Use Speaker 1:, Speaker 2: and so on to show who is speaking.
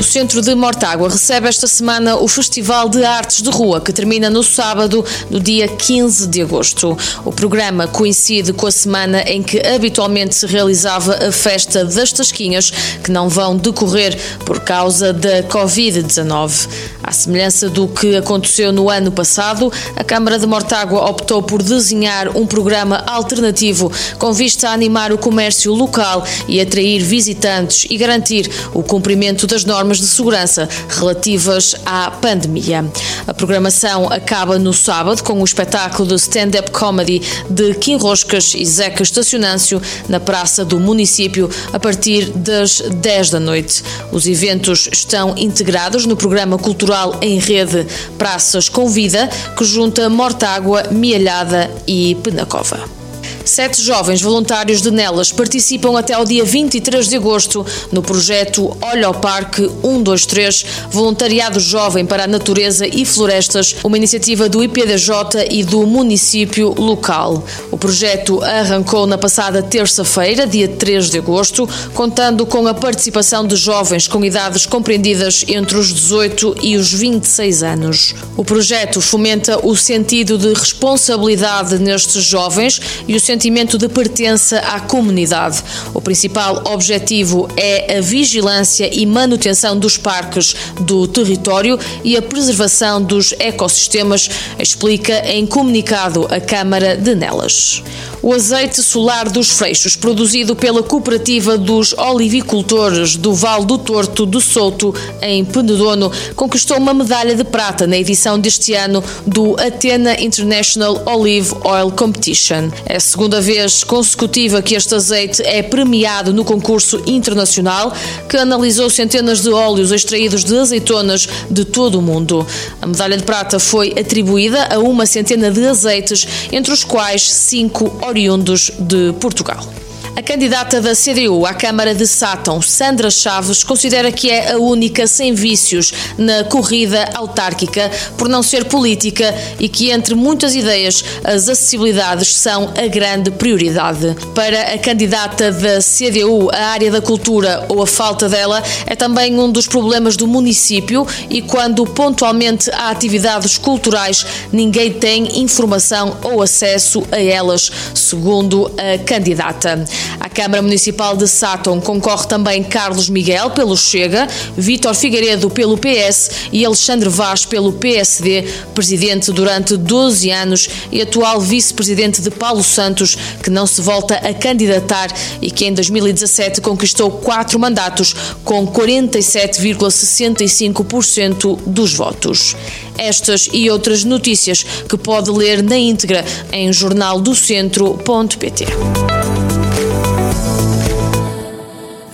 Speaker 1: O Centro de Mortágua recebe esta semana o Festival de Artes de Rua, que termina no sábado, no dia 15 de agosto. O programa coincide com a semana em que habitualmente se realizava a Festa das Tasquinhas, que não vão decorrer por causa da Covid-19. À semelhança do que aconteceu no ano passado, a Câmara de Mortágua optou por desenhar um programa alternativo com vista a animar o comércio local e atrair visitantes e garantir o cumprimento das normas normas de segurança relativas à pandemia. A programação acaba no sábado com o espetáculo de stand-up comedy de Kim Roscas e Zeca Estacionâncio na Praça do Município a partir das 10 da noite. Os eventos estão integrados no programa cultural em rede Praças com Vida, que junta Mortágua, Mialhada e Penacova. Sete jovens voluntários de Nelas participam até ao dia 23 de agosto no projeto Olha ao Parque 123, Voluntariado Jovem para a Natureza e Florestas, uma iniciativa do IPDJ e do município local. O projeto arrancou na passada terça-feira, dia 3 de agosto, contando com a participação de jovens com idades compreendidas entre os 18 e os 26 anos. O projeto fomenta o sentido de responsabilidade nestes jovens e o sentimento de pertença à comunidade. O principal objetivo é a vigilância e manutenção dos parques do território e a preservação dos ecossistemas, explica em comunicado a Câmara de Nelas. O azeite solar dos Freixos, produzido pela Cooperativa dos Olivicultores do Val do Torto do Souto, em Penedono, conquistou uma medalha de prata na edição deste ano do Athena International Olive Oil Competition. É segunda vez consecutiva que este azeite é premiado no concurso internacional que analisou centenas de óleos extraídos de azeitonas de todo o mundo. A medalha de prata foi atribuída a uma centena de azeites, entre os quais cinco oriundos de Portugal. A candidata da CDU à Câmara de Sátão, Sandra Chaves, considera que é a única sem vícios na corrida autárquica por não ser política e que, entre muitas ideias, as acessibilidades são a grande prioridade. Para a candidata da CDU, a área da cultura ou a falta dela é também um dos problemas do município e quando pontualmente há atividades culturais, ninguém tem informação ou acesso a elas, segundo a candidata. À Câmara Municipal de Sátão concorre também Carlos Miguel pelo Chega, Vítor Figueiredo pelo PS e Alexandre Vaz pelo PSD, presidente durante 12 anos e atual vice-presidente de Paulo Santos, que não se volta a candidatar e que em 2017 conquistou quatro mandatos com 47,65% dos votos. Estas e outras notícias que pode ler na íntegra em jornaldocentro.pt.